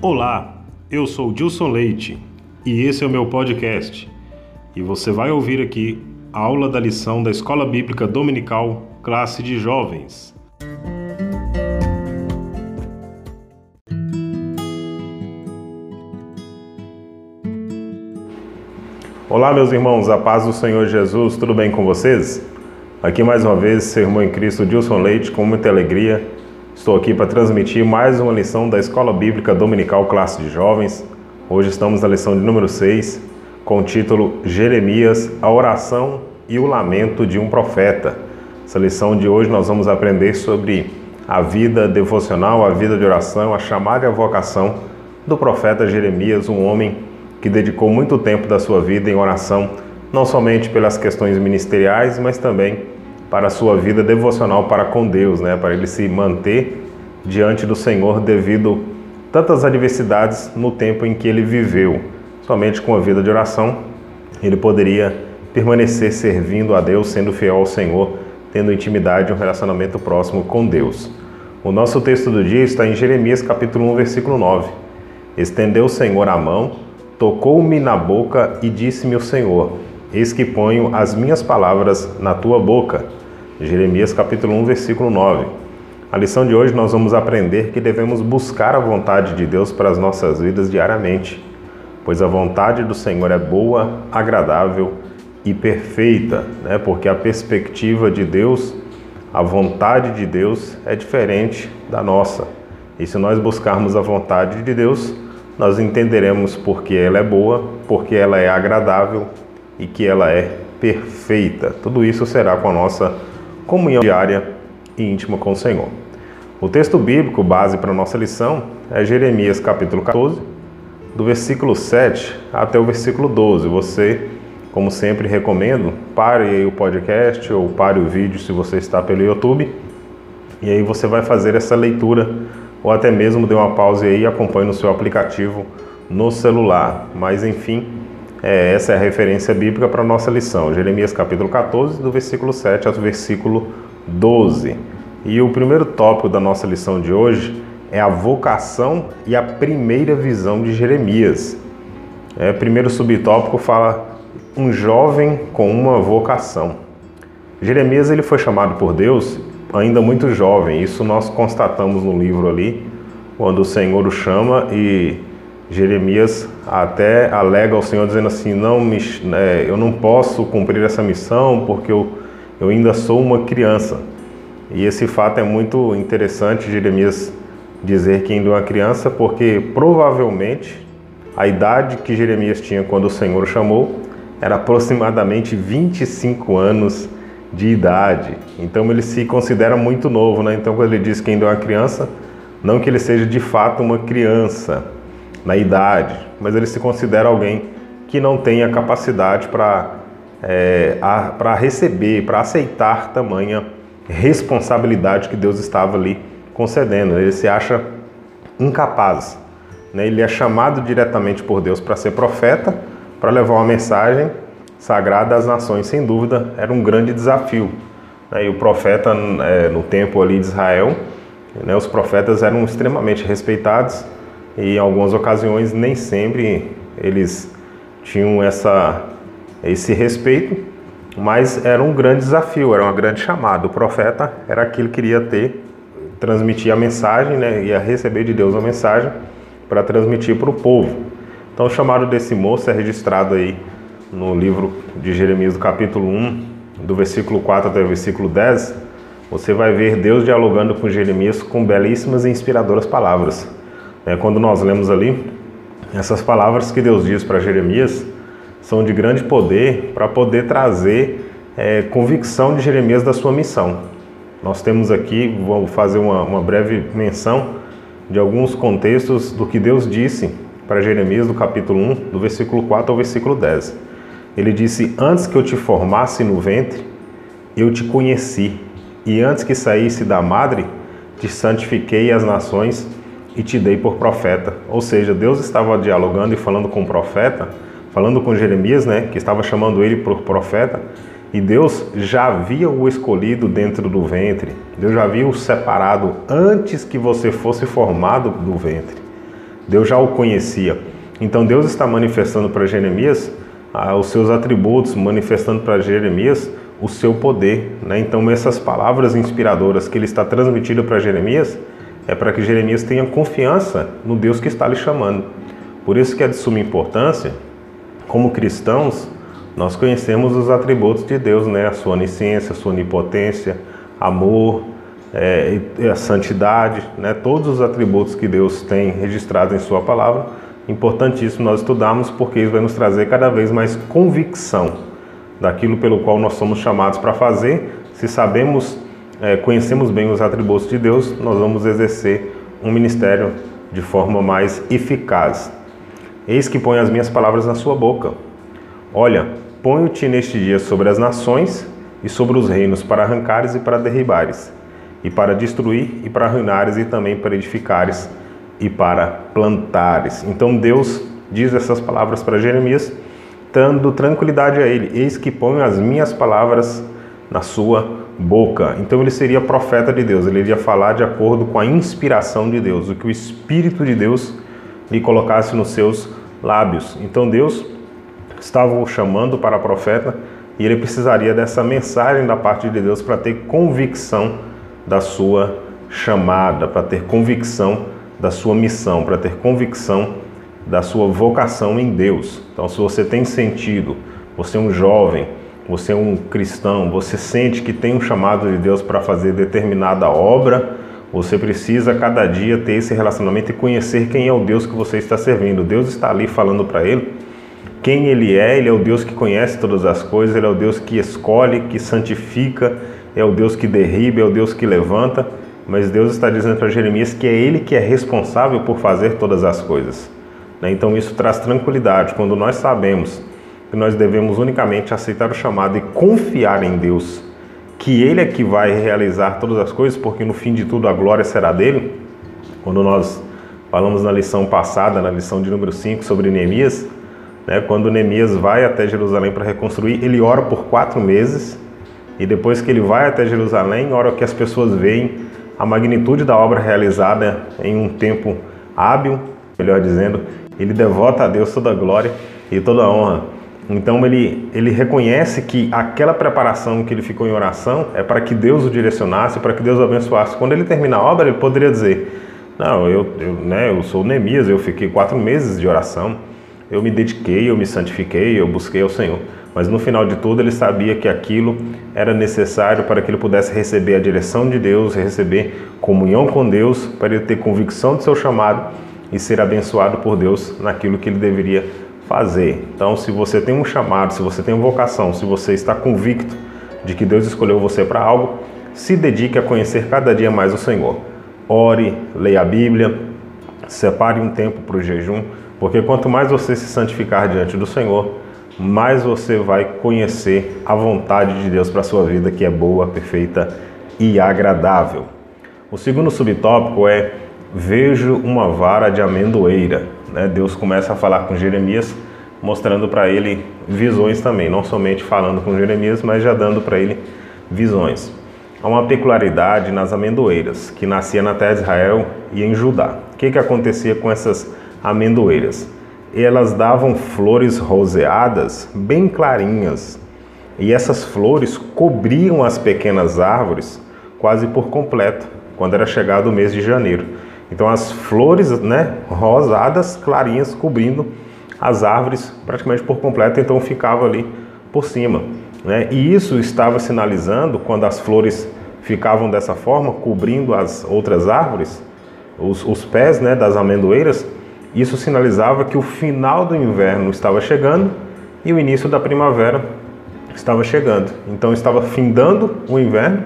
Olá, eu sou Dilson Leite e esse é o meu podcast. E você vai ouvir aqui a aula da lição da Escola Bíblica Dominical, classe de jovens. Olá, meus irmãos, a paz do Senhor Jesus, tudo bem com vocês? Aqui mais uma vez, seu irmão em Cristo, Dilson Leite, com muita alegria. Estou aqui para transmitir mais uma lição da Escola Bíblica Dominical Classe de Jovens. Hoje estamos na lição de número 6, com o título Jeremias, a oração e o lamento de um profeta. Essa lição de hoje nós vamos aprender sobre a vida devocional, a vida de oração, a chamada e a vocação do profeta Jeremias, um homem que dedicou muito tempo da sua vida em oração, não somente pelas questões ministeriais, mas também para a sua vida devocional para com Deus, né? para ele se manter diante do Senhor devido tantas adversidades no tempo em que ele viveu. Somente com a vida de oração ele poderia permanecer servindo a Deus, sendo fiel ao Senhor, tendo intimidade e um relacionamento próximo com Deus. O nosso texto do dia está em Jeremias capítulo 1, versículo 9. Estendeu o Senhor a mão Tocou-me na boca e disse-me o Senhor: Eis que ponho as minhas palavras na tua boca. Jeremias capítulo 1, versículo 9. A lição de hoje nós vamos aprender que devemos buscar a vontade de Deus para as nossas vidas diariamente, pois a vontade do Senhor é boa, agradável e perfeita, né? Porque a perspectiva de Deus, a vontade de Deus é diferente da nossa. E se nós buscarmos a vontade de Deus, nós entenderemos porque ela é boa, porque ela é agradável e que ela é perfeita. Tudo isso será com a nossa comunhão diária e íntima com o Senhor. O texto bíblico base para a nossa lição é Jeremias capítulo 14, do versículo 7 até o versículo 12. Você, como sempre recomendo, pare o podcast ou pare o vídeo se você está pelo YouTube e aí você vai fazer essa leitura ou até mesmo dê uma pausa aí e acompanhe no seu aplicativo no celular. Mas enfim, é, essa é a referência bíblica para a nossa lição. Jeremias capítulo 14, do versículo 7 ao versículo 12. E o primeiro tópico da nossa lição de hoje é a vocação e a primeira visão de Jeremias. É, primeiro subtópico fala um jovem com uma vocação. Jeremias ele foi chamado por Deus ainda muito jovem. Isso nós constatamos no livro ali, quando o Senhor o chama e Jeremias até alega ao Senhor dizendo assim: não me, é, eu não posso cumprir essa missão porque eu, eu ainda sou uma criança. E esse fato é muito interessante, Jeremias dizer que ainda é uma criança, porque provavelmente a idade que Jeremias tinha quando o Senhor o chamou era aproximadamente 25 anos de idade. Então ele se considera muito novo, né? Então quando ele diz que ainda é uma criança, não que ele seja de fato uma criança na idade, mas ele se considera alguém que não tem a capacidade para é, para receber, para aceitar tamanha responsabilidade que Deus estava ali concedendo. Ele se acha incapaz. Né? Ele é chamado diretamente por Deus para ser profeta, para levar uma mensagem sagrada às nações, sem dúvida, era um grande desafio. Né? E o profeta, é, no tempo ali de Israel, né, os profetas eram extremamente respeitados e em algumas ocasiões nem sempre eles tinham essa, esse respeito, mas era um grande desafio, era uma grande chamada. O profeta era aquele que queria ter, transmitir a mensagem, né, ia receber de Deus a mensagem para transmitir para o povo. Então o chamado desse moço é registrado aí no livro de Jeremias, do capítulo 1, do versículo 4 até o versículo 10, você vai ver Deus dialogando com Jeremias com belíssimas e inspiradoras palavras. É, quando nós lemos ali, essas palavras que Deus diz para Jeremias são de grande poder para poder trazer é, convicção de Jeremias da sua missão. Nós temos aqui, vou fazer uma, uma breve menção de alguns contextos do que Deus disse para Jeremias, do capítulo 1, do versículo 4 ao versículo 10. Ele disse: Antes que eu te formasse no ventre, eu te conheci, e antes que saísse da madre, te santifiquei as nações e te dei por profeta. Ou seja, Deus estava dialogando e falando com o profeta, falando com Jeremias, né, que estava chamando ele por profeta, e Deus já havia o escolhido dentro do ventre. Deus já havia o separado antes que você fosse formado do ventre. Deus já o conhecia. Então Deus está manifestando para Jeremias ah, os seus atributos, manifestando para Jeremias o seu poder. Né? Então essas palavras inspiradoras que ele está transmitindo para Jeremias é para que Jeremias tenha confiança no Deus que está lhe chamando. Por isso que é de suma importância, como cristãos, nós conhecemos os atributos de Deus, né? a sua onisciência, a sua onipotência, amor, é, a santidade, né? todos os atributos que Deus tem registrados em Sua palavra. Importantíssimo nós estudarmos, porque isso vai nos trazer cada vez mais convicção daquilo pelo qual nós somos chamados para fazer. Se sabemos, é, conhecemos bem os atributos de Deus, nós vamos exercer um ministério de forma mais eficaz. Eis que põe as minhas palavras na sua boca. Olha, ponho-te neste dia sobre as nações e sobre os reinos para arrancares e para derribares, e para destruir e para arruinares e também para edificares e para plantares. Então Deus diz essas palavras para Jeremias, dando tranquilidade a ele: Eis que ponho as minhas palavras na sua boca. Então ele seria profeta de Deus, ele iria falar de acordo com a inspiração de Deus, o que o Espírito de Deus lhe colocasse nos seus lábios. Então Deus estava o chamando para profeta e ele precisaria dessa mensagem da parte de Deus para ter convicção da sua chamada, para ter convicção da sua missão, para ter convicção da sua vocação em Deus. Então, se você tem sentido, você é um jovem, você é um cristão, você sente que tem um chamado de Deus para fazer determinada obra, você precisa cada dia ter esse relacionamento e conhecer quem é o Deus que você está servindo. Deus está ali falando para ele quem ele é, ele é o Deus que conhece todas as coisas, ele é o Deus que escolhe, que santifica, é o Deus que derriba, é o Deus que levanta. Mas Deus está dizendo para Jeremias que é ele que é responsável por fazer todas as coisas. Né? Então isso traz tranquilidade. Quando nós sabemos que nós devemos unicamente aceitar o chamado e confiar em Deus, que Ele é que vai realizar todas as coisas, porque no fim de tudo a glória será dele. Quando nós falamos na lição passada, na lição de número 5, sobre Neemias, né, quando Neemias vai até Jerusalém para reconstruir, ele ora por quatro meses e depois que ele vai até Jerusalém, hora que as pessoas veem a magnitude da obra realizada em um tempo hábil, melhor dizendo, ele devota a Deus toda a glória e toda a honra. Então ele, ele reconhece que aquela preparação que ele ficou em oração é para que Deus o direcionasse, para que Deus o abençoasse. Quando ele termina a obra, ele poderia dizer: Não, eu, eu, né, eu sou Neemias, eu fiquei quatro meses de oração, eu me dediquei, eu me santifiquei, eu busquei ao Senhor. Mas no final de tudo, ele sabia que aquilo era necessário para que ele pudesse receber a direção de Deus, receber comunhão com Deus, para ele ter convicção do seu chamado e ser abençoado por Deus naquilo que ele deveria fazer. Então, se você tem um chamado, se você tem uma vocação, se você está convicto de que Deus escolheu você para algo, se dedique a conhecer cada dia mais o Senhor. Ore, leia a Bíblia, separe um tempo para o jejum, porque quanto mais você se santificar diante do Senhor, mais você vai conhecer a vontade de Deus para a sua vida, que é boa, perfeita e agradável. O segundo subtópico é vejo uma vara de amendoeira. Né? Deus começa a falar com Jeremias, mostrando para ele visões também, não somente falando com Jeremias, mas já dando para ele visões. Há uma peculiaridade nas amendoeiras, que nascia na terra de Israel e em Judá. O que, que acontecia com essas amendoeiras? Elas davam flores roseadas bem clarinhas, e essas flores cobriam as pequenas árvores quase por completo, quando era chegado o mês de janeiro. Então as flores, né, rosadas, clarinhas, cobrindo as árvores praticamente por completo, então ficava ali por cima. Né? E isso estava sinalizando, quando as flores ficavam dessa forma, cobrindo as outras árvores, os, os pés né, das amendoeiras, isso sinalizava que o final do inverno estava chegando e o início da primavera estava chegando. Então estava findando o inverno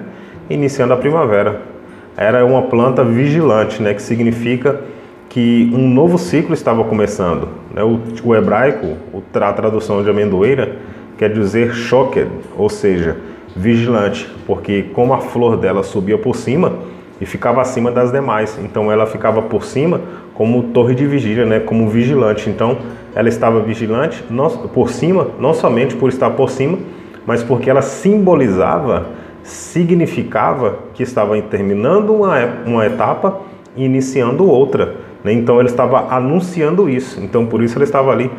iniciando a primavera era uma planta vigilante, né, que significa que um novo ciclo estava começando. Né? O, o hebraico, a tradução de amendoeira, quer dizer shocked, ou seja, vigilante, porque como a flor dela subia por cima e ficava acima das demais, então ela ficava por cima como torre de vigília, né, como vigilante. Então ela estava vigilante não, por cima, não somente por estar por cima, mas porque ela simbolizava significava que estava terminando uma, uma etapa e iniciando outra. Né? Então ele estava anunciando isso. Então por isso ele estava ali.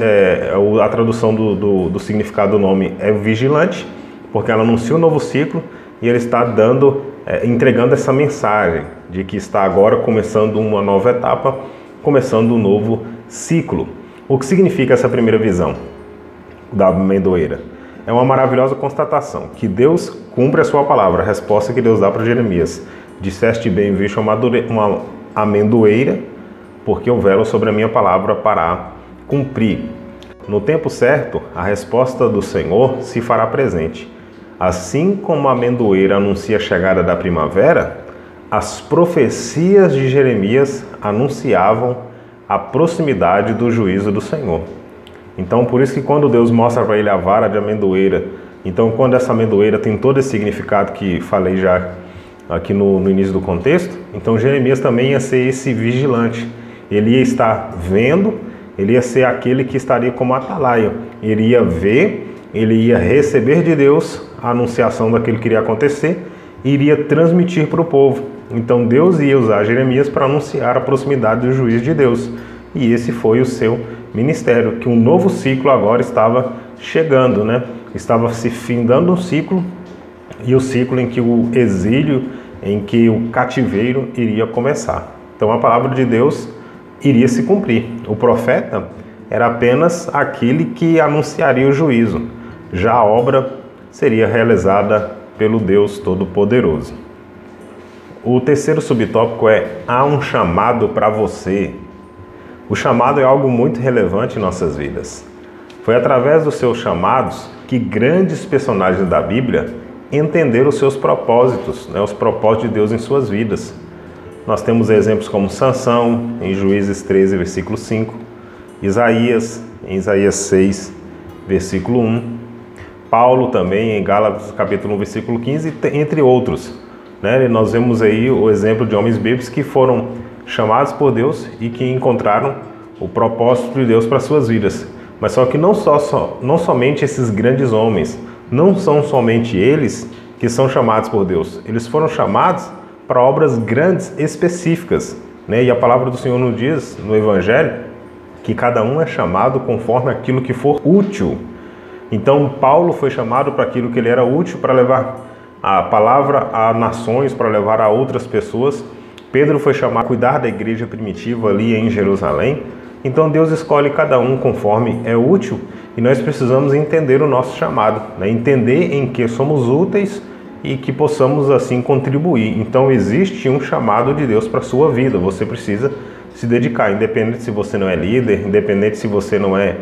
É, a tradução do, do, do significado do nome é vigilante, porque ela anuncia um novo ciclo e ele está dando, é, entregando essa mensagem de que está agora começando uma nova etapa, começando um novo ciclo. O que significa essa primeira visão da amendoeira? É uma maravilhosa constatação que Deus cumpre a sua palavra, a resposta que Deus dá para Jeremias. Disseste bem, visto uma amendoeira, porque velo sobre a minha palavra para cumprir. No tempo certo, a resposta do Senhor se fará presente. Assim como a amendoeira anuncia a chegada da primavera, as profecias de Jeremias anunciavam a proximidade do juízo do Senhor. Então, por isso que quando Deus mostra para ele a vara de amendoeira, então quando essa amendoeira tem todo esse significado que falei já aqui no, no início do contexto, então Jeremias também ia ser esse vigilante. Ele ia estar vendo, ele ia ser aquele que estaria como atalaia. Ele ia ver, ele ia receber de Deus a anunciação daquilo que iria acontecer e iria transmitir para o povo. Então Deus ia usar Jeremias para anunciar a proximidade do juiz de Deus. E esse foi o seu ministério, que um novo ciclo agora estava chegando, né? Estava se findando um ciclo e o ciclo em que o exílio, em que o cativeiro iria começar. Então a palavra de Deus iria se cumprir. O profeta era apenas aquele que anunciaria o juízo. Já a obra seria realizada pelo Deus Todo-Poderoso. O terceiro subtópico é há um chamado para você. O chamado é algo muito relevante em nossas vidas. Foi através dos seus chamados que grandes personagens da Bíblia entenderam os seus propósitos, né, os propósitos de Deus em suas vidas. Nós temos exemplos como Sansão, em Juízes 13, versículo 5, Isaías, em Isaías 6, versículo 1, Paulo também, em Gálatas capítulo 1, versículo 15, entre outros. Né? Nós vemos aí o exemplo de homens bíblicos que foram chamados por Deus e que encontraram o propósito de Deus para suas vidas. Mas só que não, só, só, não somente esses grandes homens, não são somente eles que são chamados por Deus. Eles foram chamados para obras grandes específicas. Né? E a palavra do Senhor nos diz no Evangelho que cada um é chamado conforme aquilo que for útil. Então, Paulo foi chamado para aquilo que ele era útil para levar a palavra a nações, para levar a outras pessoas. Pedro foi chamado a cuidar da igreja primitiva ali em Jerusalém. Então Deus escolhe cada um conforme é útil e nós precisamos entender o nosso chamado, né? entender em que somos úteis e que possamos assim contribuir. Então existe um chamado de Deus para a sua vida. Você precisa se dedicar, independente se você não é líder, independente se você não é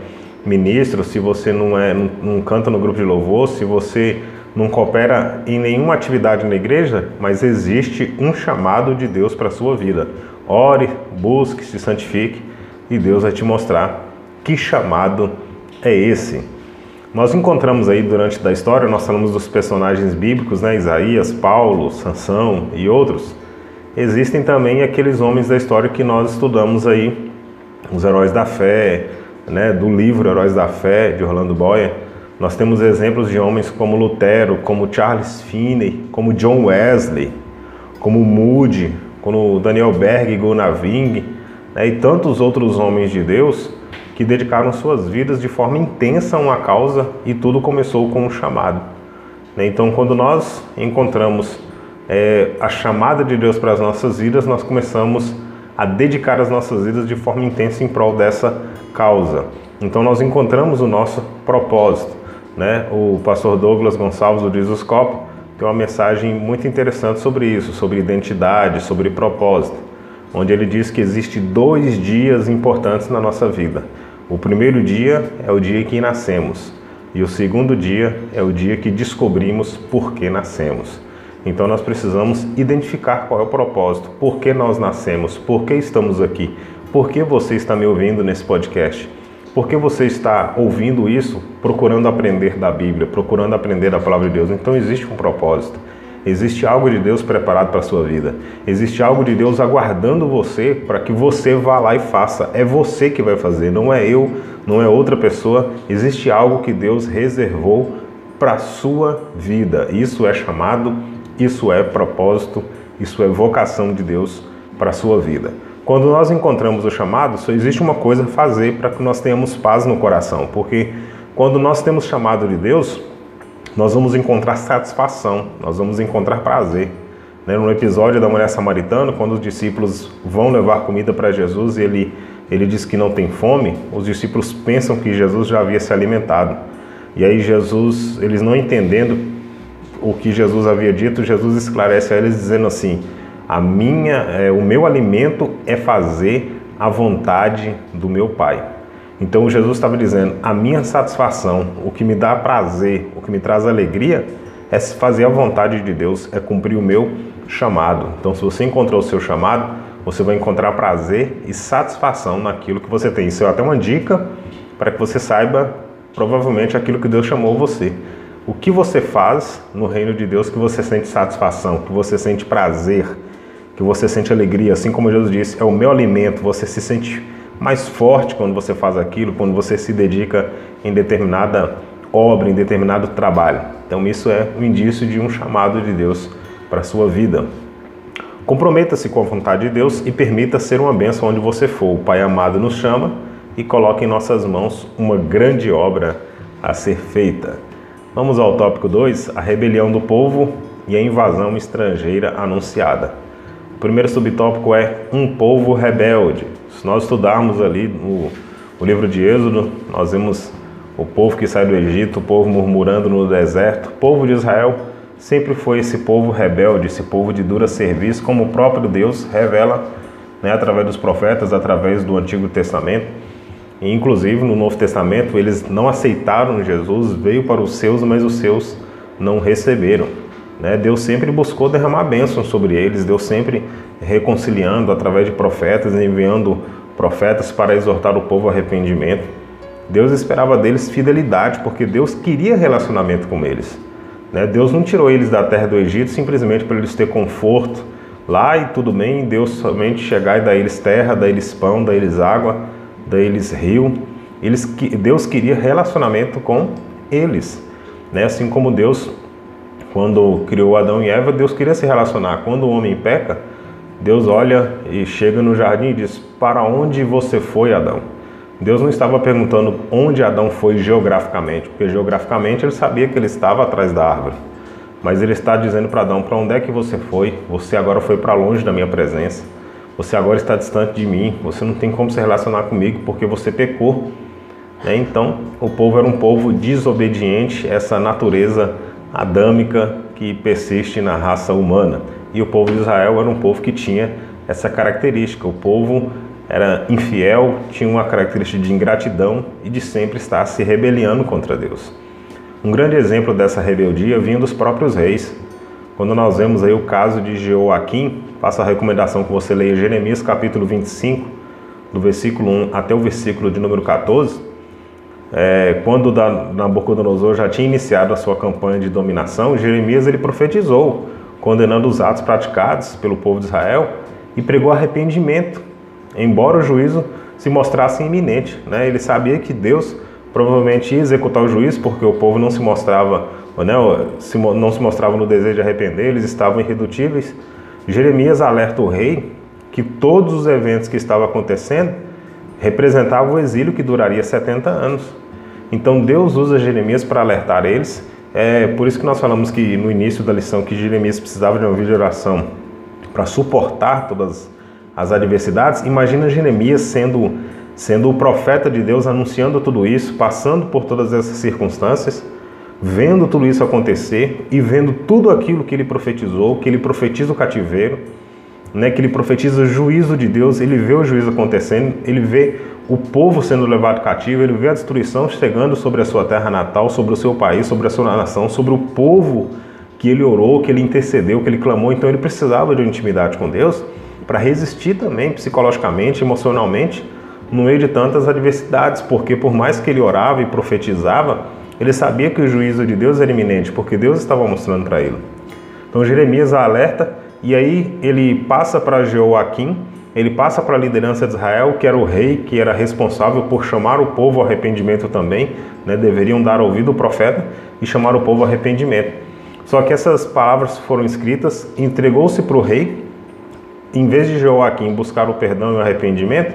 ministro, se você não é não, não canta no grupo de louvor, se você não coopera em nenhuma atividade na igreja, mas existe um chamado de Deus para a sua vida. Ore, busque, se santifique e Deus vai te mostrar que chamado é esse. Nós encontramos aí durante da história, nós falamos dos personagens bíblicos, né, Isaías, Paulo, Sansão e outros. Existem também aqueles homens da história que nós estudamos aí, os heróis da fé, né, do livro Heróis da Fé de Orlando Boyer nós temos exemplos de homens como Lutero, como Charles Finney, como John Wesley, como Moody, como Daniel Berg, Gunnar né, e tantos outros homens de Deus que dedicaram suas vidas de forma intensa a uma causa e tudo começou com um chamado. Né. Então, quando nós encontramos é, a chamada de Deus para as nossas vidas, nós começamos a dedicar as nossas vidas de forma intensa em prol dessa causa. Então, nós encontramos o nosso propósito. Né? O pastor Douglas Gonçalves do Dizoscopo tem uma mensagem muito interessante sobre isso, sobre identidade, sobre propósito, onde ele diz que existe dois dias importantes na nossa vida. O primeiro dia é o dia que nascemos e o segundo dia é o dia que descobrimos por que nascemos. Então nós precisamos identificar qual é o propósito, por que nós nascemos, por que estamos aqui, por que você está me ouvindo nesse podcast. Porque você está ouvindo isso procurando aprender da Bíblia, procurando aprender da palavra de Deus. Então existe um propósito. Existe algo de Deus preparado para a sua vida. Existe algo de Deus aguardando você para que você vá lá e faça. É você que vai fazer, não é eu, não é outra pessoa. Existe algo que Deus reservou para a sua vida. Isso é chamado, isso é propósito, isso é vocação de Deus para a sua vida. Quando nós encontramos o chamado, só existe uma coisa a fazer para que nós tenhamos paz no coração, porque quando nós temos chamado de Deus, nós vamos encontrar satisfação, nós vamos encontrar prazer. Né? No episódio da mulher samaritana, quando os discípulos vão levar comida para Jesus e ele, ele diz que não tem fome, os discípulos pensam que Jesus já havia se alimentado. E aí Jesus, eles não entendendo o que Jesus havia dito, Jesus esclarece a eles dizendo assim: a minha, é, o meu alimento é fazer a vontade do meu Pai. Então Jesus estava dizendo: a minha satisfação, o que me dá prazer, o que me traz alegria, é fazer a vontade de Deus, é cumprir o meu chamado. Então, se você encontrou o seu chamado, você vai encontrar prazer e satisfação naquilo que você tem. Isso é até uma dica para que você saiba provavelmente aquilo que Deus chamou você. O que você faz no reino de Deus que você sente satisfação, que você sente prazer, que você sente alegria, assim como Jesus disse, é o meu alimento, você se sente mais forte quando você faz aquilo, quando você se dedica em determinada obra, em determinado trabalho. Então isso é um indício de um chamado de Deus para a sua vida. Comprometa-se com a vontade de Deus e permita ser uma bênção onde você for. O Pai amado nos chama e coloca em nossas mãos uma grande obra a ser feita. Vamos ao tópico 2, a rebelião do povo e a invasão estrangeira anunciada. O primeiro subtópico é um povo rebelde. Se nós estudarmos ali no, no livro de Êxodo, nós vemos o povo que sai do Egito, o povo murmurando no deserto. O povo de Israel sempre foi esse povo rebelde, esse povo de dura serviço, como o próprio Deus revela né, através dos profetas, através do Antigo Testamento. E, inclusive no Novo Testamento, eles não aceitaram Jesus, veio para os seus, mas os seus não receberam. Né? Deus sempre buscou derramar bênçãos sobre eles, Deus sempre reconciliando através de profetas, enviando profetas para exortar o povo ao arrependimento. Deus esperava deles fidelidade, porque Deus queria relacionamento com eles. Né? Deus não tirou eles da terra do Egito simplesmente para eles ter conforto lá e tudo bem, Deus somente chegar e dar eles terra, dar eles pão, dar eles água, dar eles rio. Eles, Deus queria relacionamento com eles. Né? Assim como Deus quando criou Adão e Eva, Deus queria se relacionar. Quando o homem peca, Deus olha e chega no jardim e diz: Para onde você foi, Adão? Deus não estava perguntando onde Adão foi geograficamente, porque geograficamente ele sabia que ele estava atrás da árvore. Mas ele está dizendo para Adão: Para onde é que você foi? Você agora foi para longe da minha presença. Você agora está distante de mim. Você não tem como se relacionar comigo porque você pecou. Né? Então, o povo era um povo desobediente, essa natureza adâmica que persiste na raça humana. E o povo de Israel era um povo que tinha essa característica. O povo era infiel, tinha uma característica de ingratidão e de sempre estar se rebeliando contra Deus. Um grande exemplo dessa rebeldia vinha dos próprios reis. Quando nós vemos aí o caso de Jeoaquim, faço a recomendação que você leia Jeremias capítulo 25, do versículo 1 até o versículo de número 14, é, quando Nabucodonosor já tinha iniciado a sua campanha de dominação, Jeremias ele profetizou, condenando os atos praticados pelo povo de Israel e pregou arrependimento, embora o juízo se mostrasse iminente. Né? Ele sabia que Deus provavelmente ia executar o juízo porque o povo não se mostrava, né, não se mostrava no desejo de arrepender, eles estavam irredutíveis. Jeremias alerta o rei que todos os eventos que estavam acontecendo representava o exílio que duraria 70 anos. Então Deus usa Jeremias para alertar eles. É por isso que nós falamos que no início da lição que Jeremias precisava de uma vida de oração para suportar todas as adversidades. Imagina Jeremias sendo sendo o profeta de Deus anunciando tudo isso, passando por todas essas circunstâncias, vendo tudo isso acontecer e vendo tudo aquilo que ele profetizou, que ele profetiza o cativeiro né, que ele profetiza o juízo de Deus, ele vê o juízo acontecendo, ele vê o povo sendo levado cativo, ele vê a destruição chegando sobre a sua terra natal, sobre o seu país, sobre a sua nação, sobre o povo que ele orou, que ele intercedeu, que ele clamou. Então ele precisava de uma intimidade com Deus para resistir também psicologicamente, emocionalmente, no meio de tantas adversidades, porque por mais que ele orava e profetizava, ele sabia que o juízo de Deus era iminente, porque Deus estava mostrando para ele. Então Jeremias alerta e aí ele passa para Jeoaquim, ele passa para a liderança de Israel, que era o rei, que era responsável por chamar o povo ao arrependimento também, né? deveriam dar ouvido ao profeta e chamar o povo ao arrependimento. Só que essas palavras foram escritas, entregou-se para o rei, em vez de Joaquim buscar o perdão e o arrependimento,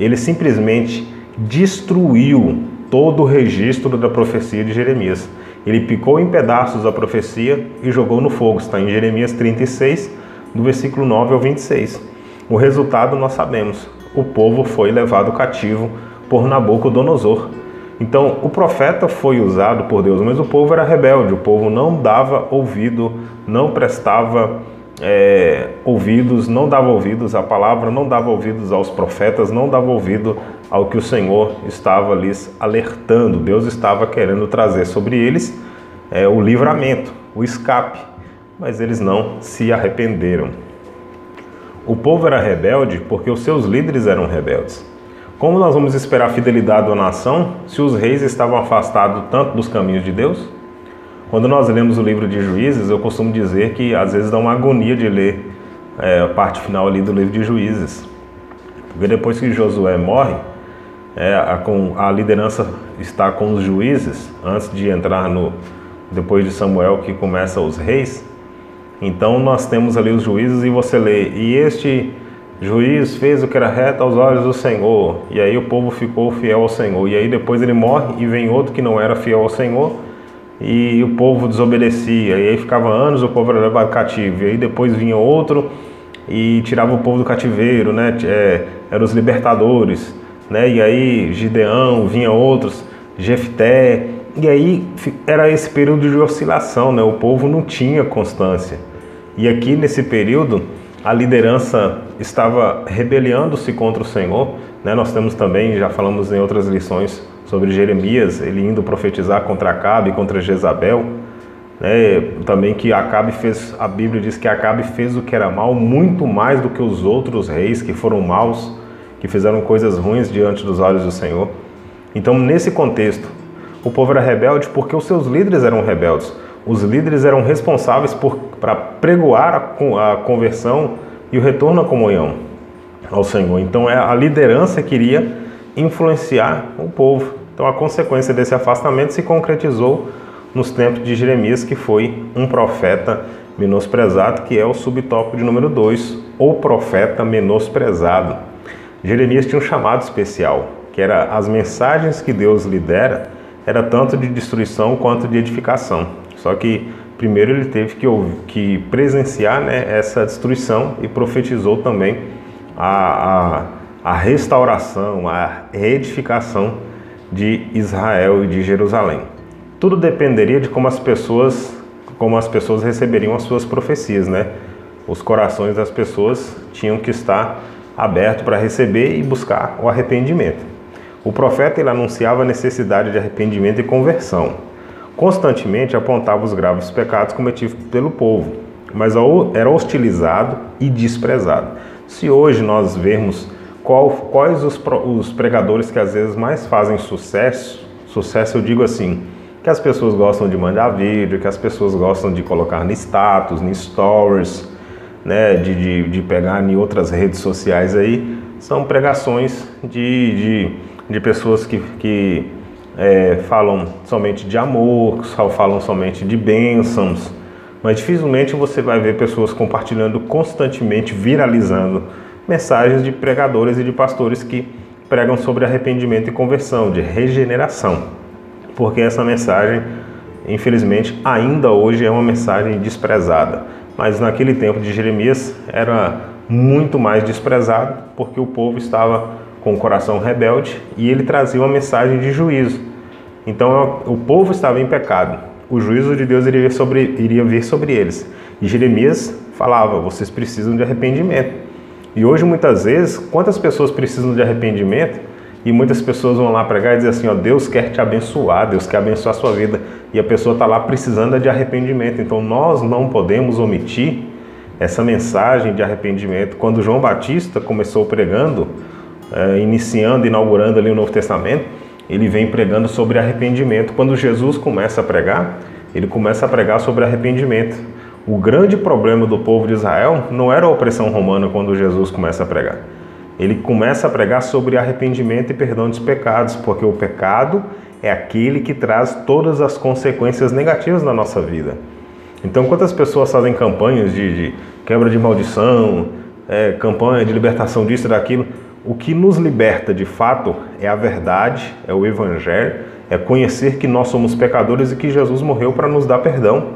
ele simplesmente destruiu todo o registro da profecia de Jeremias. Ele picou em pedaços a profecia e jogou no fogo. Está em Jeremias 36, do versículo 9 ao 26. O resultado nós sabemos. O povo foi levado cativo por Nabucodonosor. Então, o profeta foi usado por Deus, mas o povo era rebelde, o povo não dava ouvido, não prestava é, ouvidos, não dava ouvidos à palavra, não dava ouvidos aos profetas, não dava ouvido ao que o Senhor estava lhes alertando. Deus estava querendo trazer sobre eles é, o livramento, o escape, mas eles não se arrependeram. O povo era rebelde porque os seus líderes eram rebeldes. Como nós vamos esperar fidelidade da nação se os reis estavam afastados tanto dos caminhos de Deus? Quando nós lemos o livro de Juízes, eu costumo dizer que às vezes dá uma agonia de ler é, a parte final ali do livro de Juízes. Porque depois que Josué morre, é, a, a liderança está com os juízes, antes de entrar no. depois de Samuel, que começa os reis. Então nós temos ali os juízes e você lê, e este juiz fez o que era reto aos olhos do Senhor, e aí o povo ficou fiel ao Senhor, e aí depois ele morre e vem outro que não era fiel ao Senhor, e o povo desobedecia, e aí ficava anos o povo era levado cativo, e aí depois vinha outro e tirava o povo do cativeiro, né? É, eram os libertadores, né? E aí Gideão, vinha outros, Jefté, e aí era esse período de oscilação, né? O povo não tinha constância. E aqui nesse período a liderança estava rebelando-se contra o Senhor. Né? Nós temos também, já falamos em outras lições sobre Jeremias, ele indo profetizar contra Acabe, contra Jezabel. Né? Também que Acabe fez, a Bíblia diz que Acabe fez o que era mal muito mais do que os outros reis que foram maus, que fizeram coisas ruins diante dos olhos do Senhor. Então, nesse contexto, o povo era rebelde porque os seus líderes eram rebeldes. Os líderes eram responsáveis para pregoar a, a conversão e o retorno à comunhão ao Senhor. Então é a liderança queria influenciar o povo. Então a consequência desse afastamento se concretizou nos tempos de Jeremias, que foi um profeta menosprezado, que é o subtópico de número 2, o profeta menosprezado. Jeremias tinha um chamado especial, que era as mensagens que Deus lhe dera, era tanto de destruição quanto de edificação. Só que primeiro ele teve que, que presenciar né, essa destruição e profetizou também a, a, a restauração, a reedificação de Israel e de Jerusalém. Tudo dependeria de como as pessoas como as pessoas receberiam as suas profecias, né? Os corações das pessoas tinham que estar abertos para receber e buscar o arrependimento. O profeta ele anunciava a necessidade de arrependimento e conversão constantemente apontava os graves pecados cometidos pelo povo, mas era hostilizado e desprezado. Se hoje nós vermos qual, quais os, os pregadores que às vezes mais fazem sucesso, sucesso eu digo assim, que as pessoas gostam de mandar vídeo, que as pessoas gostam de colocar no status, no stories, né, de, de, de pegar em outras redes sociais aí, são pregações de, de, de pessoas que, que é, falam somente de amor, falam somente de bênçãos, mas dificilmente você vai ver pessoas compartilhando constantemente, viralizando mensagens de pregadores e de pastores que pregam sobre arrependimento e conversão, de regeneração, porque essa mensagem, infelizmente, ainda hoje é uma mensagem desprezada, mas naquele tempo de Jeremias era muito mais desprezado, porque o povo estava com o coração rebelde e ele trazia uma mensagem de juízo. Então o povo estava em pecado. O juízo de Deus iria, sobre, iria vir sobre eles. E Jeremias falava: vocês precisam de arrependimento. E hoje, muitas vezes, quantas pessoas precisam de arrependimento? E muitas pessoas vão lá pregar e dizer assim: ó, Deus quer te abençoar, Deus quer abençoar a sua vida. E a pessoa está lá precisando de arrependimento. Então nós não podemos omitir essa mensagem de arrependimento. Quando João Batista começou pregando, é, iniciando, inaugurando ali o Novo Testamento, ele vem pregando sobre arrependimento. Quando Jesus começa a pregar, ele começa a pregar sobre arrependimento. O grande problema do povo de Israel não era a opressão romana quando Jesus começa a pregar. Ele começa a pregar sobre arrependimento e perdão dos pecados, porque o pecado é aquele que traz todas as consequências negativas na nossa vida. Então, quantas pessoas fazem campanhas de, de quebra de maldição, é, campanha de libertação disso e daquilo. O que nos liberta de fato é a verdade, é o Evangelho, é conhecer que nós somos pecadores e que Jesus morreu para nos dar perdão.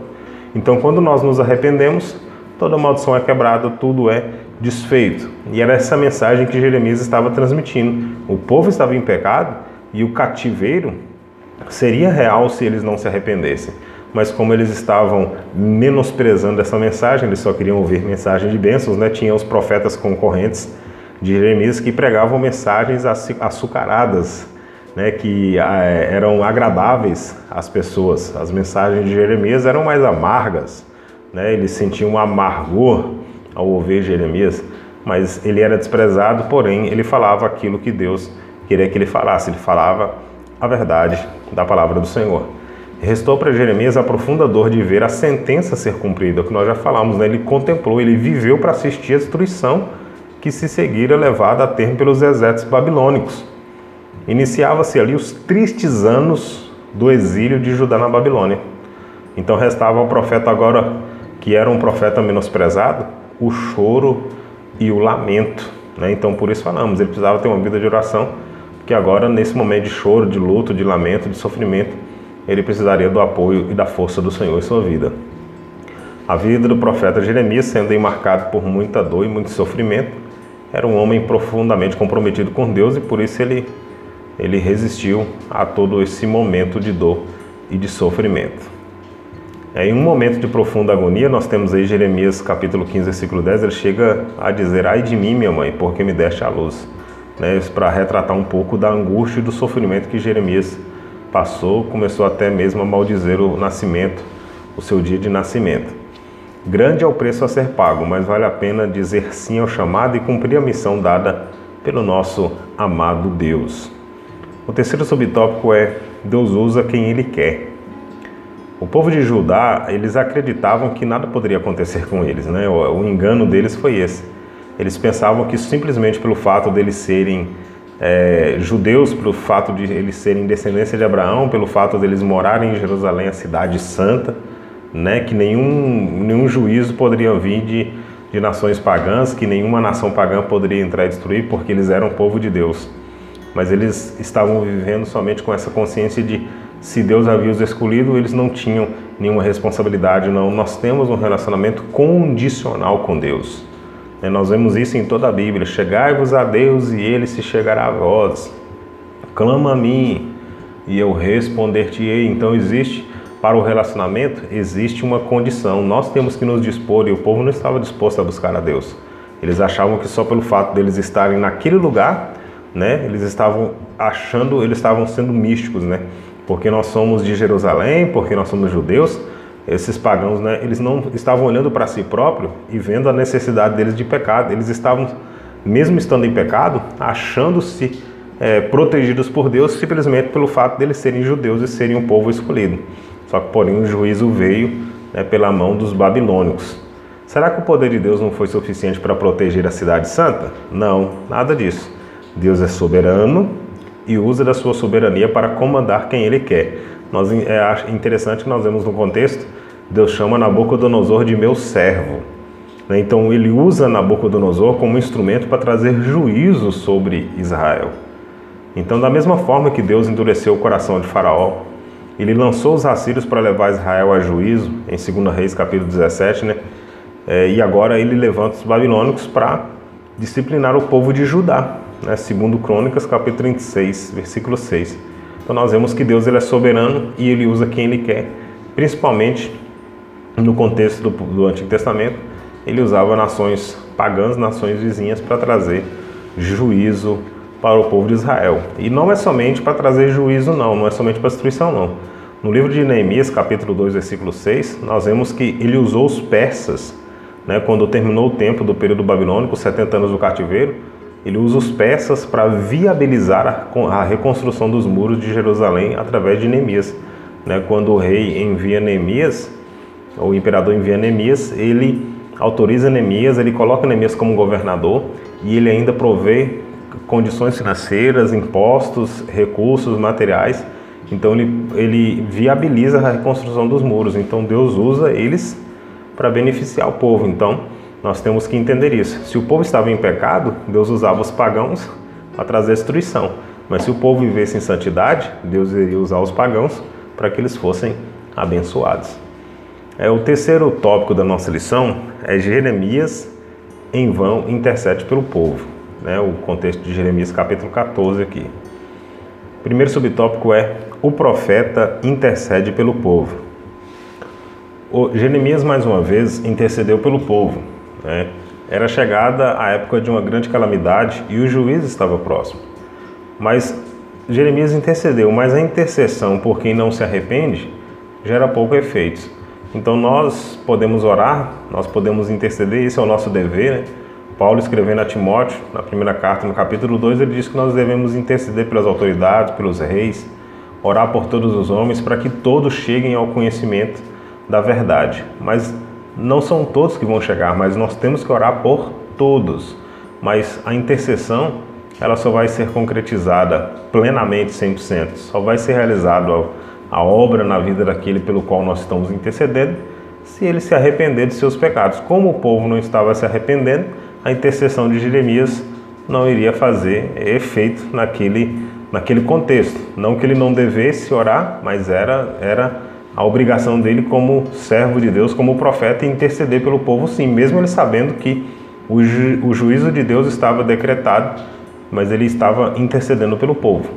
Então, quando nós nos arrependemos, toda maldição é quebrada, tudo é desfeito. E era essa mensagem que Jeremias estava transmitindo. O povo estava em pecado e o cativeiro seria real se eles não se arrependessem. Mas como eles estavam menosprezando essa mensagem, eles só queriam ouvir mensagem de bênçãos, né? Tinha os profetas concorrentes de Jeremias que pregavam mensagens açucaradas, né, que é, eram agradáveis às pessoas. As mensagens de Jeremias eram mais amargas, né, eles sentiam um amargor ao ouvir Jeremias, mas ele era desprezado, porém ele falava aquilo que Deus queria que ele falasse, ele falava a verdade da palavra do Senhor. Restou para Jeremias a profunda dor de ver a sentença ser cumprida, o que nós já falamos, né? ele contemplou, ele viveu para assistir a destruição que se seguira levada a termo pelos exércitos babilônicos. Iniciava-se ali os tristes anos do exílio de Judá na Babilônia. Então restava ao profeta agora, que era um profeta menosprezado, o choro e o lamento. Né? Então por isso falamos, ele precisava ter uma vida de oração, que agora nesse momento de choro, de luto, de lamento, de sofrimento, ele precisaria do apoio e da força do Senhor em sua vida. A vida do profeta Jeremias sendo marcada por muita dor e muito sofrimento, era um homem profundamente comprometido com Deus e por isso ele, ele resistiu a todo esse momento de dor e de sofrimento. Em um momento de profunda agonia, nós temos aí Jeremias capítulo 15, versículo 10, ele chega a dizer, ai de mim, minha mãe, porque me deste a luz. Né, para retratar um pouco da angústia e do sofrimento que Jeremias passou, começou até mesmo a maldizer o nascimento, o seu dia de nascimento. Grande é o preço a ser pago, mas vale a pena dizer sim ao chamado e cumprir a missão dada pelo nosso amado Deus. O terceiro subtópico é Deus usa quem Ele quer. O povo de Judá, eles acreditavam que nada poderia acontecer com eles, né? O, o engano deles foi esse. Eles pensavam que simplesmente pelo fato deles serem é, judeus, pelo fato de eles serem descendência de Abraão, pelo fato deles morarem em Jerusalém, a cidade santa, né, que nenhum, nenhum juízo poderia vir de, de nações pagãs, que nenhuma nação pagã poderia entrar e destruir, porque eles eram povo de Deus. Mas eles estavam vivendo somente com essa consciência de se Deus havia os escolhido, eles não tinham nenhuma responsabilidade, não. Nós temos um relacionamento condicional com Deus. Né, nós vemos isso em toda a Bíblia. Chegai-vos a Deus e Ele se chegará a vós. Clama a mim e eu responder-te-ei. Então existe para o relacionamento existe uma condição. Nós temos que nos dispor e o povo não estava disposto a buscar a Deus. Eles achavam que só pelo fato deles estarem naquele lugar, né, eles estavam achando, eles estavam sendo místicos, né? Porque nós somos de Jerusalém, porque nós somos judeus, esses pagãos, né, eles não estavam olhando para si próprio e vendo a necessidade deles de pecado. Eles estavam, mesmo estando em pecado, achando-se é, protegidos por Deus simplesmente pelo fato deles serem judeus e serem um povo escolhido. Só que, porém, o juízo veio né, pela mão dos babilônicos. Será que o poder de Deus não foi suficiente para proteger a cidade santa? Não, nada disso. Deus é soberano e usa da sua soberania para comandar quem ele quer. Nós, é interessante que nós vemos no contexto, Deus chama Nabucodonosor de meu servo. Né, então ele usa Nabucodonosor como instrumento para trazer juízo sobre Israel. Então, da mesma forma que Deus endureceu o coração de Faraó, ele lançou os assírios para levar Israel a juízo, em 2 Reis capítulo 17, né? É, e agora ele levanta os babilônicos para disciplinar o povo de Judá, né? segundo Crônicas capítulo 36, versículo 6. Então nós vemos que Deus ele é soberano e ele usa quem ele quer, principalmente no contexto do, do Antigo Testamento, ele usava nações pagãs, nações vizinhas para trazer juízo para o povo de Israel. E não é somente para trazer juízo, não, não é somente para destruição, não. No livro de Neemias, capítulo 2, versículo 6, nós vemos que ele usou os persas, né, quando terminou o tempo do período babilônico, 70 anos do cativeiro, ele usa os persas para viabilizar a, reconstrução dos muros de Jerusalém através de Neemias. Né, quando o rei envia Neemias, o imperador envia Neemias, ele autoriza Neemias, ele coloca Neemias como governador e ele ainda provê condições financeiras, impostos, recursos, materiais. Então ele, ele viabiliza a reconstrução dos muros. Então Deus usa eles para beneficiar o povo. Então nós temos que entender isso. Se o povo estava em pecado, Deus usava os pagãos para trazer destruição. Mas se o povo vivesse em santidade, Deus iria usar os pagãos para que eles fossem abençoados. É o terceiro tópico da nossa lição é Jeremias em vão intercede pelo povo, né? O contexto de Jeremias capítulo 14 aqui. Primeiro subtópico é o profeta intercede pelo povo. O Jeremias mais uma vez intercedeu pelo povo, né? Era chegada a época de uma grande calamidade e o juiz estava próximo. Mas Jeremias intercedeu, mas a intercessão por quem não se arrepende gera pouco efeito. Então nós podemos orar, nós podemos interceder, isso é o nosso dever. Né? Paulo escrevendo a Timóteo, na primeira carta, no capítulo 2, ele diz que nós devemos interceder pelas autoridades, pelos reis, orar por todos os homens, para que todos cheguem ao conhecimento da verdade. Mas não são todos que vão chegar, mas nós temos que orar por todos. Mas a intercessão, ela só vai ser concretizada plenamente 100%, só vai ser realizado a obra na vida daquele pelo qual nós estamos intercedendo, se ele se arrepender de seus pecados. Como o povo não estava se arrependendo, a intercessão de Jeremias não iria fazer efeito naquele, naquele contexto. Não que ele não devesse orar, mas era, era a obrigação dele como servo de Deus, como profeta, interceder pelo povo, sim, mesmo ele sabendo que o, ju, o juízo de Deus estava decretado, mas ele estava intercedendo pelo povo.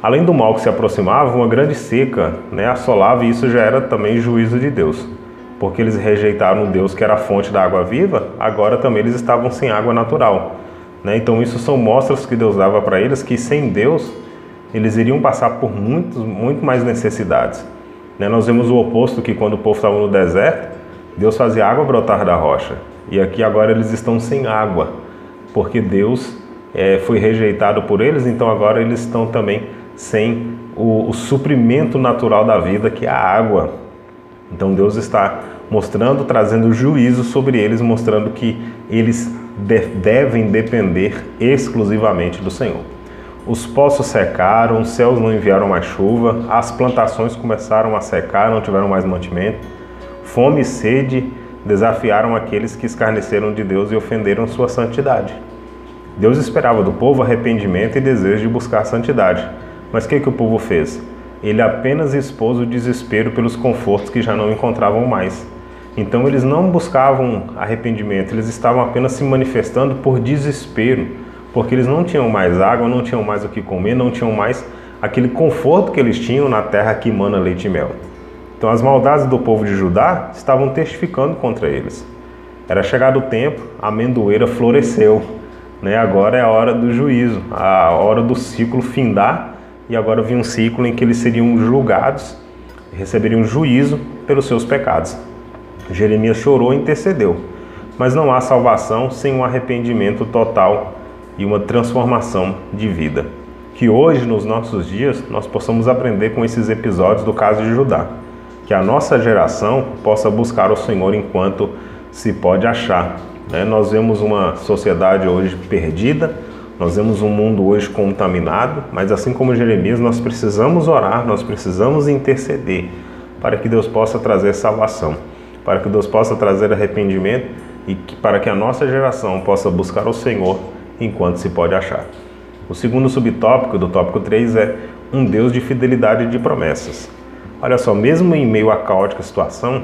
Além do mal que se aproximava, uma grande seca né, assolava e isso já era também juízo de Deus. Porque eles rejeitaram o Deus que era a fonte da água viva, agora também eles estavam sem água natural. Né? Então isso são mostras que Deus dava para eles que sem Deus eles iriam passar por muitos, muito mais necessidades. Né? Nós vemos o oposto que quando o povo estava no deserto, Deus fazia água brotar da rocha. E aqui agora eles estão sem água, porque Deus é, foi rejeitado por eles, então agora eles estão também sem o, o suprimento natural da vida, que é a água. Então Deus está mostrando, trazendo juízo sobre eles, mostrando que eles de, devem depender exclusivamente do Senhor. Os poços secaram, os céus não enviaram mais chuva, as plantações começaram a secar, não tiveram mais mantimento. Fome e sede desafiaram aqueles que escarneceram de Deus e ofenderam sua santidade. Deus esperava do povo arrependimento e desejo de buscar santidade. Mas o que, que o povo fez? Ele apenas expôs o desespero pelos confortos que já não encontravam mais. Então eles não buscavam arrependimento, eles estavam apenas se manifestando por desespero porque eles não tinham mais água, não tinham mais o que comer, não tinham mais aquele conforto que eles tinham na terra que emana leite e mel. Então as maldades do povo de Judá estavam testificando contra eles. Era chegado o tempo, a amendoeira floresceu. Né? Agora é a hora do juízo, a hora do ciclo findar, e agora vinha um ciclo em que eles seriam julgados, receberiam juízo pelos seus pecados. Jeremias chorou e intercedeu, mas não há salvação sem um arrependimento total e uma transformação de vida. Que hoje, nos nossos dias, nós possamos aprender com esses episódios do caso de Judá. Que a nossa geração possa buscar o Senhor enquanto se pode achar. Né? Nós vemos uma sociedade hoje perdida, nós vemos um mundo hoje contaminado, mas assim como Jeremias, nós precisamos orar, nós precisamos interceder para que Deus possa trazer salvação, para que Deus possa trazer arrependimento e que, para que a nossa geração possa buscar o Senhor enquanto se pode achar. O segundo subtópico do tópico 3 é um Deus de fidelidade e de promessas. Olha só, mesmo em meio à caótica situação,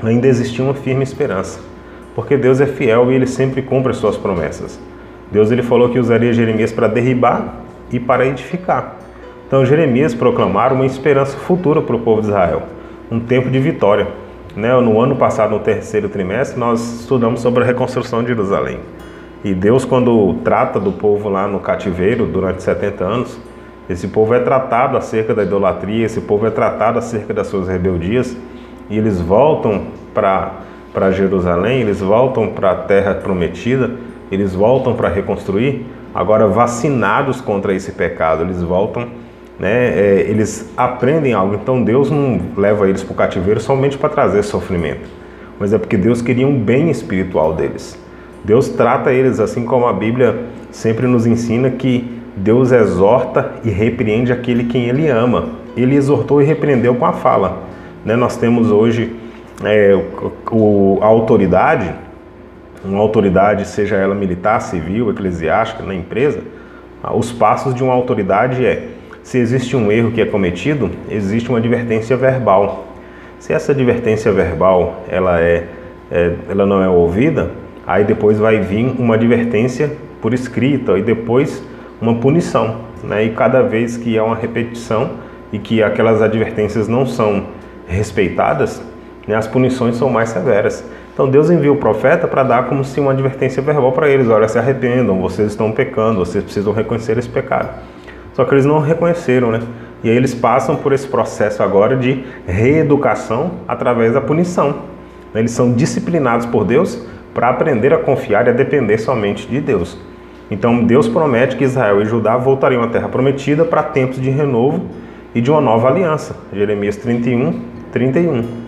ainda existia uma firme esperança, porque Deus é fiel e ele sempre cumpre as suas promessas. Deus ele falou que usaria Jeremias para derribar e para edificar. Então Jeremias proclamara uma esperança futura para o povo de Israel, um tempo de vitória. Né? No ano passado, no terceiro trimestre, nós estudamos sobre a reconstrução de Jerusalém. E Deus, quando trata do povo lá no cativeiro durante 70 anos, esse povo é tratado acerca da idolatria, esse povo é tratado acerca das suas rebeldias, e eles voltam para Jerusalém, eles voltam para a terra prometida, eles voltam para reconstruir, agora vacinados contra esse pecado, eles voltam, né, é, eles aprendem algo. Então Deus não leva eles para o cativeiro somente para trazer sofrimento, mas é porque Deus queria um bem espiritual deles. Deus trata eles assim como a Bíblia sempre nos ensina que Deus exorta e repreende aquele quem ele ama. Ele exortou e repreendeu com a fala. Né? Nós temos hoje é, o, a autoridade, uma autoridade, seja ela militar, civil, eclesiástica, na empresa, ah, os passos de uma autoridade é: se existe um erro que é cometido, existe uma advertência verbal. Se essa advertência verbal ela é, é ela não é ouvida, aí depois vai vir uma advertência por escrita e depois uma punição, né? E cada vez que há uma repetição e que aquelas advertências não são respeitadas, né, as punições são mais severas. Então Deus envia o profeta para dar como se uma advertência verbal para eles: olha, se arrependam, vocês estão pecando, vocês precisam reconhecer esse pecado. Só que eles não reconheceram, né? E aí eles passam por esse processo agora de reeducação através da punição. Eles são disciplinados por Deus para aprender a confiar e a depender somente de Deus. Então Deus promete que Israel e Judá voltariam à terra prometida para tempos de renovo e de uma nova aliança. Jeremias 31, 31.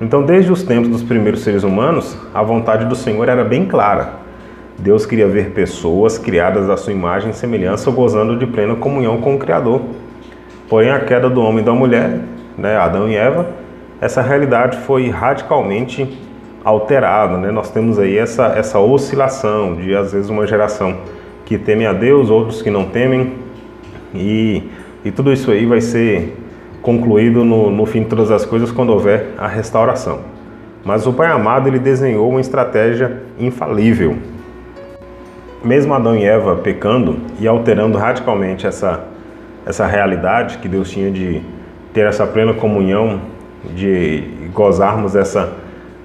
Então, desde os tempos dos primeiros seres humanos, a vontade do Senhor era bem clara. Deus queria ver pessoas criadas à sua imagem e semelhança gozando de plena comunhão com o Criador. Porém, a queda do homem e da mulher, né, Adão e Eva, essa realidade foi radicalmente alterada. Né? Nós temos aí essa, essa oscilação de, às vezes, uma geração que teme a Deus, outros que não temem, e, e tudo isso aí vai ser concluído no, no fim de todas as coisas quando houver a restauração. Mas o Pai amado ele desenhou uma estratégia infalível. Mesmo Adão e Eva pecando e alterando radicalmente essa, essa realidade que Deus tinha de ter essa plena comunhão, de gozarmos essa,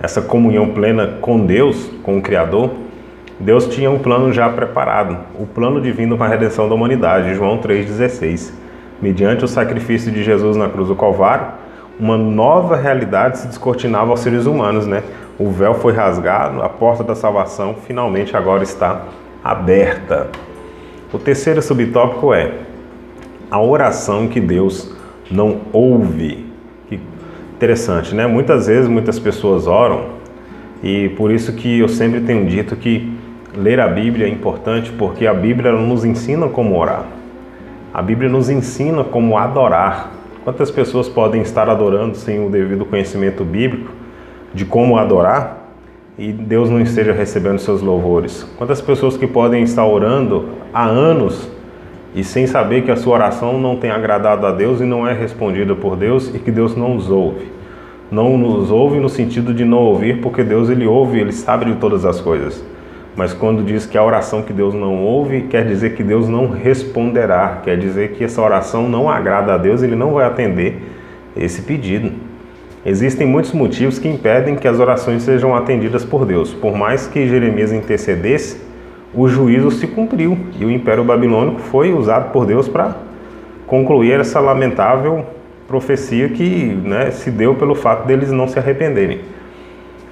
essa comunhão plena com Deus, com o Criador, Deus tinha um plano já preparado, o plano divino para a redenção da humanidade, João 3,16 mediante o sacrifício de Jesus na cruz do Calvário, uma nova realidade se descortinava aos seres humanos, né? O véu foi rasgado, a porta da salvação finalmente agora está aberta. O terceiro subtópico é a oração que Deus não ouve. Que interessante, né? Muitas vezes muitas pessoas oram e por isso que eu sempre tenho dito que ler a Bíblia é importante porque a Bíblia nos ensina como orar. A Bíblia nos ensina como adorar. Quantas pessoas podem estar adorando sem o devido conhecimento bíblico de como adorar e Deus não esteja recebendo seus louvores? Quantas pessoas que podem estar orando há anos e sem saber que a sua oração não tem agradado a Deus e não é respondida por Deus e que Deus não os ouve? Não nos ouve no sentido de não ouvir, porque Deus ele ouve, ele sabe de todas as coisas. Mas quando diz que a oração que Deus não ouve, quer dizer que Deus não responderá, quer dizer que essa oração não agrada a Deus, ele não vai atender esse pedido. Existem muitos motivos que impedem que as orações sejam atendidas por Deus. Por mais que Jeremias intercedesse, o juízo se cumpriu e o Império Babilônico foi usado por Deus para concluir essa lamentável profecia que né, se deu pelo fato deles não se arrependerem.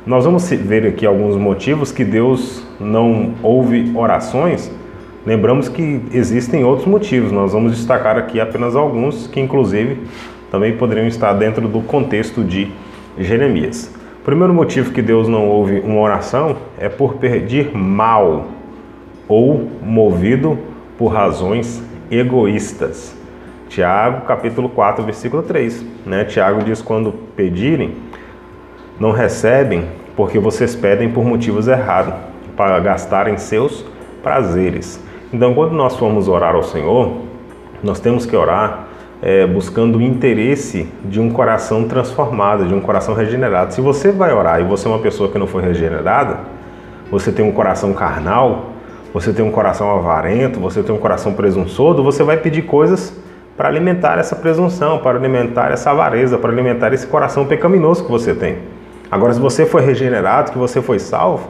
Nós vamos ver aqui alguns motivos que Deus não ouve orações. Lembramos que existem outros motivos, nós vamos destacar aqui apenas alguns que, inclusive, também poderiam estar dentro do contexto de Jeremias. O primeiro motivo que Deus não ouve uma oração é por pedir mal ou movido por razões egoístas. Tiago, capítulo 4, versículo 3. Né? Tiago diz: quando pedirem, não recebem porque vocês pedem por motivos errados, para gastarem seus prazeres. Então, quando nós formos orar ao Senhor, nós temos que orar é, buscando o interesse de um coração transformado, de um coração regenerado. Se você vai orar e você é uma pessoa que não foi regenerada, você tem um coração carnal, você tem um coração avarento, você tem um coração presunçoso, você vai pedir coisas para alimentar essa presunção, para alimentar essa avareza, para alimentar esse coração pecaminoso que você tem. Agora, se você foi regenerado, que você foi salvo,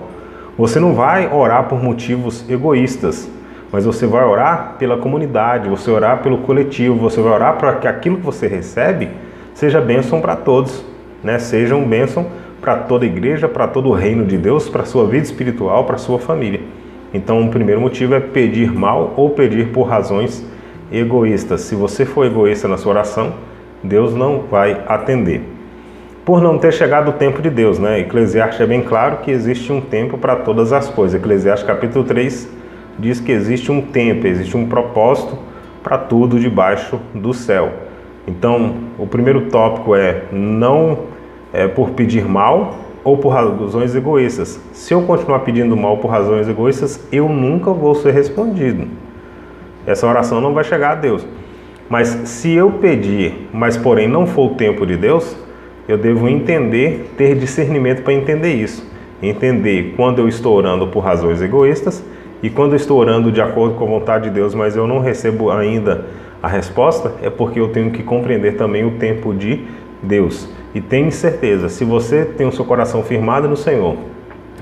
você não vai orar por motivos egoístas, mas você vai orar pela comunidade, você vai orar pelo coletivo, você vai orar para que aquilo que você recebe seja bênção para todos, né? seja um bênção para toda a igreja, para todo o reino de Deus, para a sua vida espiritual, para a sua família. Então, o primeiro motivo é pedir mal ou pedir por razões egoístas. Se você for egoísta na sua oração, Deus não vai atender por não ter chegado o tempo de Deus, né? Eclesiastes é bem claro que existe um tempo para todas as coisas. Eclesiastes capítulo 3 diz que existe um tempo, existe um propósito para tudo debaixo do céu. Então, o primeiro tópico é não é por pedir mal ou por razões egoístas. Se eu continuar pedindo mal por razões egoístas, eu nunca vou ser respondido. Essa oração não vai chegar a Deus. Mas se eu pedir, mas porém não for o tempo de Deus, eu devo entender, ter discernimento para entender isso. Entender quando eu estou orando por razões egoístas e quando eu estou orando de acordo com a vontade de Deus, mas eu não recebo ainda a resposta, é porque eu tenho que compreender também o tempo de Deus. E tenha certeza, se você tem o seu coração firmado no Senhor,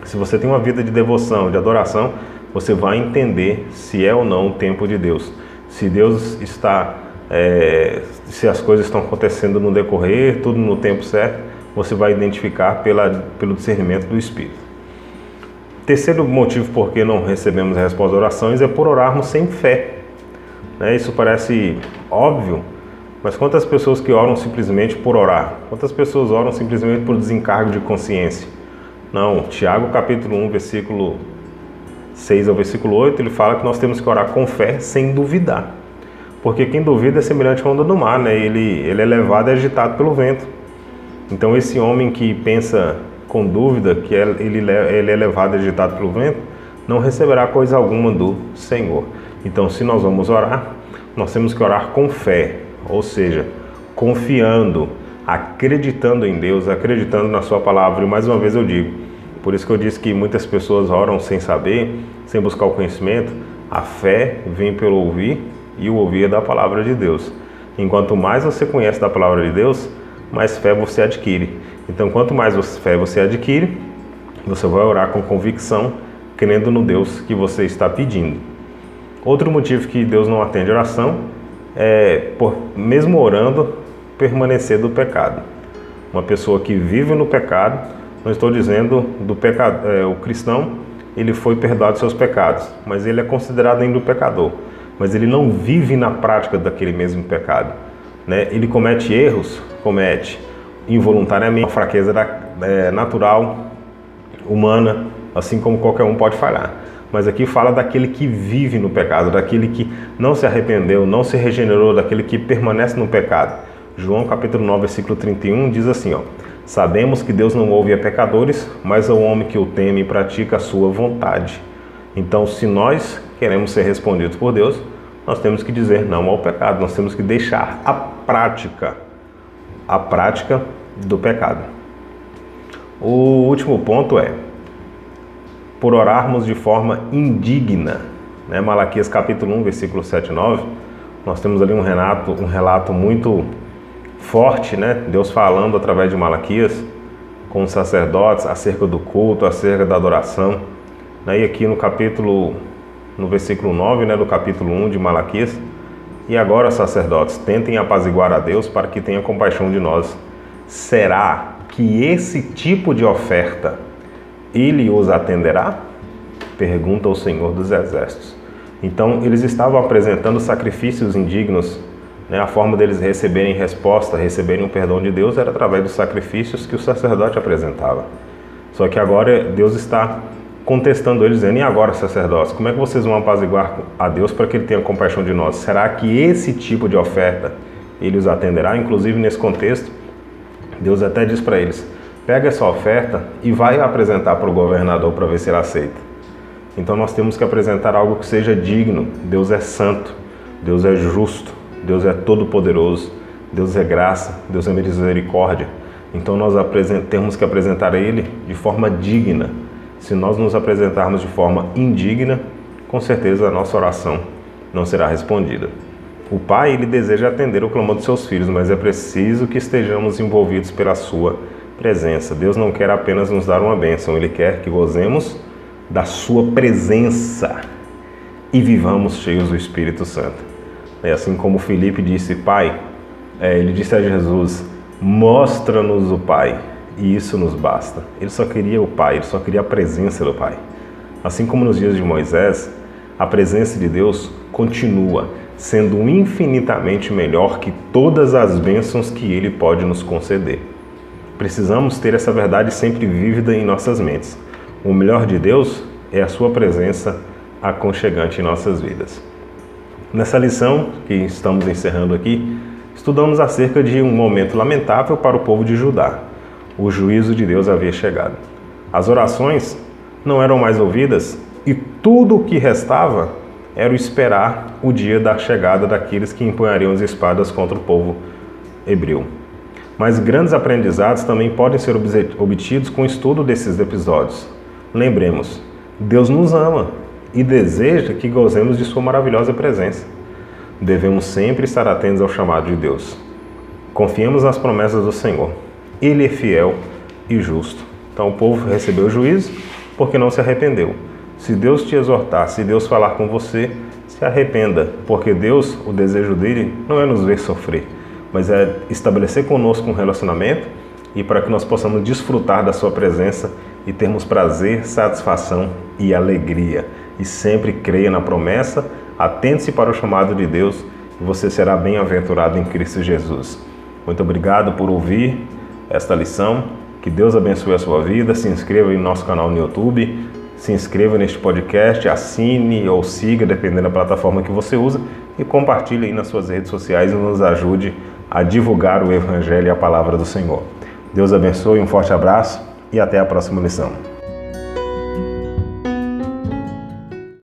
se você tem uma vida de devoção, de adoração, você vai entender se é ou não o tempo de Deus. Se Deus está, é, se as coisas estão acontecendo no decorrer, tudo no tempo certo, você vai identificar pela, pelo discernimento do Espírito. Terceiro motivo por que não recebemos a resposta de orações é por orarmos sem fé. Né? Isso parece óbvio, mas quantas pessoas que oram simplesmente por orar? Quantas pessoas oram simplesmente por desencargo de consciência? Não, Tiago capítulo 1, versículo 6 ao versículo 8, ele fala que nós temos que orar com fé sem duvidar. Porque quem duvida é semelhante à onda do mar, né? Ele, ele é levado e agitado pelo vento. Então esse homem que pensa com dúvida, que é, ele, ele é levado e agitado pelo vento, não receberá coisa alguma do Senhor. Então se nós vamos orar, nós temos que orar com fé, ou seja, confiando, acreditando em Deus, acreditando na Sua palavra. E mais uma vez eu digo, por isso que eu disse que muitas pessoas oram sem saber, sem buscar o conhecimento. A fé vem pelo ouvir e o ouvir da palavra de Deus. Enquanto mais você conhece da palavra de Deus, mais fé você adquire. Então, quanto mais fé você adquire, você vai orar com convicção, crendo no Deus que você está pedindo. Outro motivo que Deus não atende oração é, por, mesmo orando, permanecer do pecado. Uma pessoa que vive no pecado, não estou dizendo do pecado, é, o cristão, ele foi perdoado seus pecados, mas ele é considerado ainda pecador. Mas ele não vive na prática daquele mesmo pecado. Né? Ele comete erros, comete involuntariamente, uma fraqueza da, é, natural, humana, assim como qualquer um pode falhar. Mas aqui fala daquele que vive no pecado, daquele que não se arrependeu, não se regenerou, daquele que permanece no pecado. João capítulo 9, versículo 31 diz assim, ó: Sabemos que Deus não ouve a pecadores, mas ao homem que o teme e pratica a sua vontade. Então, se nós queremos ser respondidos por Deus, nós temos que dizer não ao pecado, nós temos que deixar a prática, a prática do pecado. O último ponto é por orarmos de forma indigna. Né? Malaquias capítulo 1, versículo 7 e 9, nós temos ali um relato, um relato muito forte, né? Deus falando através de Malaquias com os sacerdotes acerca do culto, acerca da adoração. Né? E aqui no capítulo, no versículo 9, né, do capítulo 1 de Malaquias, e agora, sacerdotes, tentem apaziguar a Deus para que tenha compaixão de nós. Será que esse tipo de oferta ele os atenderá? Pergunta o Senhor dos Exércitos. Então, eles estavam apresentando sacrifícios indignos. Né? A forma deles receberem resposta, receberem o perdão de Deus era através dos sacrifícios que o sacerdote apresentava. Só que agora Deus está contestando eles, dizendo: E agora, sacerdotes, como é que vocês vão apaziguar a Deus para que Ele tenha compaixão de nós? Será que esse tipo de oferta Ele os atenderá? Inclusive, nesse contexto, Deus até diz para eles: pega essa oferta e vai apresentar para o governador para ver se ele aceita. Então nós temos que apresentar algo que seja digno. Deus é santo, Deus é justo, Deus é todo-poderoso, Deus é graça, Deus é misericórdia. Então nós temos que apresentar a Ele de forma digna. Se nós nos apresentarmos de forma indigna, com certeza a nossa oração não será respondida. O Pai ele deseja atender o clamor dos seus filhos, mas é preciso que estejamos envolvidos pela sua presença. Deus não quer apenas nos dar uma bênção, Ele quer que gozemos da Sua presença e vivamos cheios do Espírito Santo. É assim como Felipe disse, Pai, é, ele disse a Jesus: Mostra-nos o Pai, e isso nos basta. Ele só queria o Pai, ele só queria a presença do Pai. Assim como nos dias de Moisés, a presença de Deus continua sendo infinitamente melhor que todas as bênçãos que Ele pode nos conceder. Precisamos ter essa verdade sempre vívida em nossas mentes. O melhor de Deus é a Sua presença aconchegante em nossas vidas. Nessa lição que estamos encerrando aqui, estudamos acerca de um momento lamentável para o povo de Judá. O juízo de Deus havia chegado. As orações não eram mais ouvidas e tudo o que restava era o esperar o dia da chegada daqueles que empunhariam as espadas contra o povo hebreu. Mas grandes aprendizados também podem ser obtidos com o estudo desses episódios. Lembremos, Deus nos ama e deseja que gozemos de Sua maravilhosa presença. Devemos sempre estar atentos ao chamado de Deus. Confiemos nas promessas do Senhor. Ele é fiel e justo. Então o povo recebeu o juízo porque não se arrependeu. Se Deus te exortar, se Deus falar com você, se arrependa, porque Deus, o desejo dele não é nos ver sofrer, mas é estabelecer conosco um relacionamento e para que nós possamos desfrutar da sua presença e termos prazer, satisfação e alegria. E sempre creia na promessa, atente-se para o chamado de Deus e você será bem-aventurado em Cristo Jesus. Muito obrigado por ouvir esta lição. Que Deus abençoe a sua vida. Se inscreva em nosso canal no YouTube. Se inscreva neste podcast, assine ou siga, dependendo da plataforma que você usa, e compartilhe aí nas suas redes sociais e nos ajude a divulgar o Evangelho e a palavra do Senhor. Deus abençoe, um forte abraço e até a próxima lição.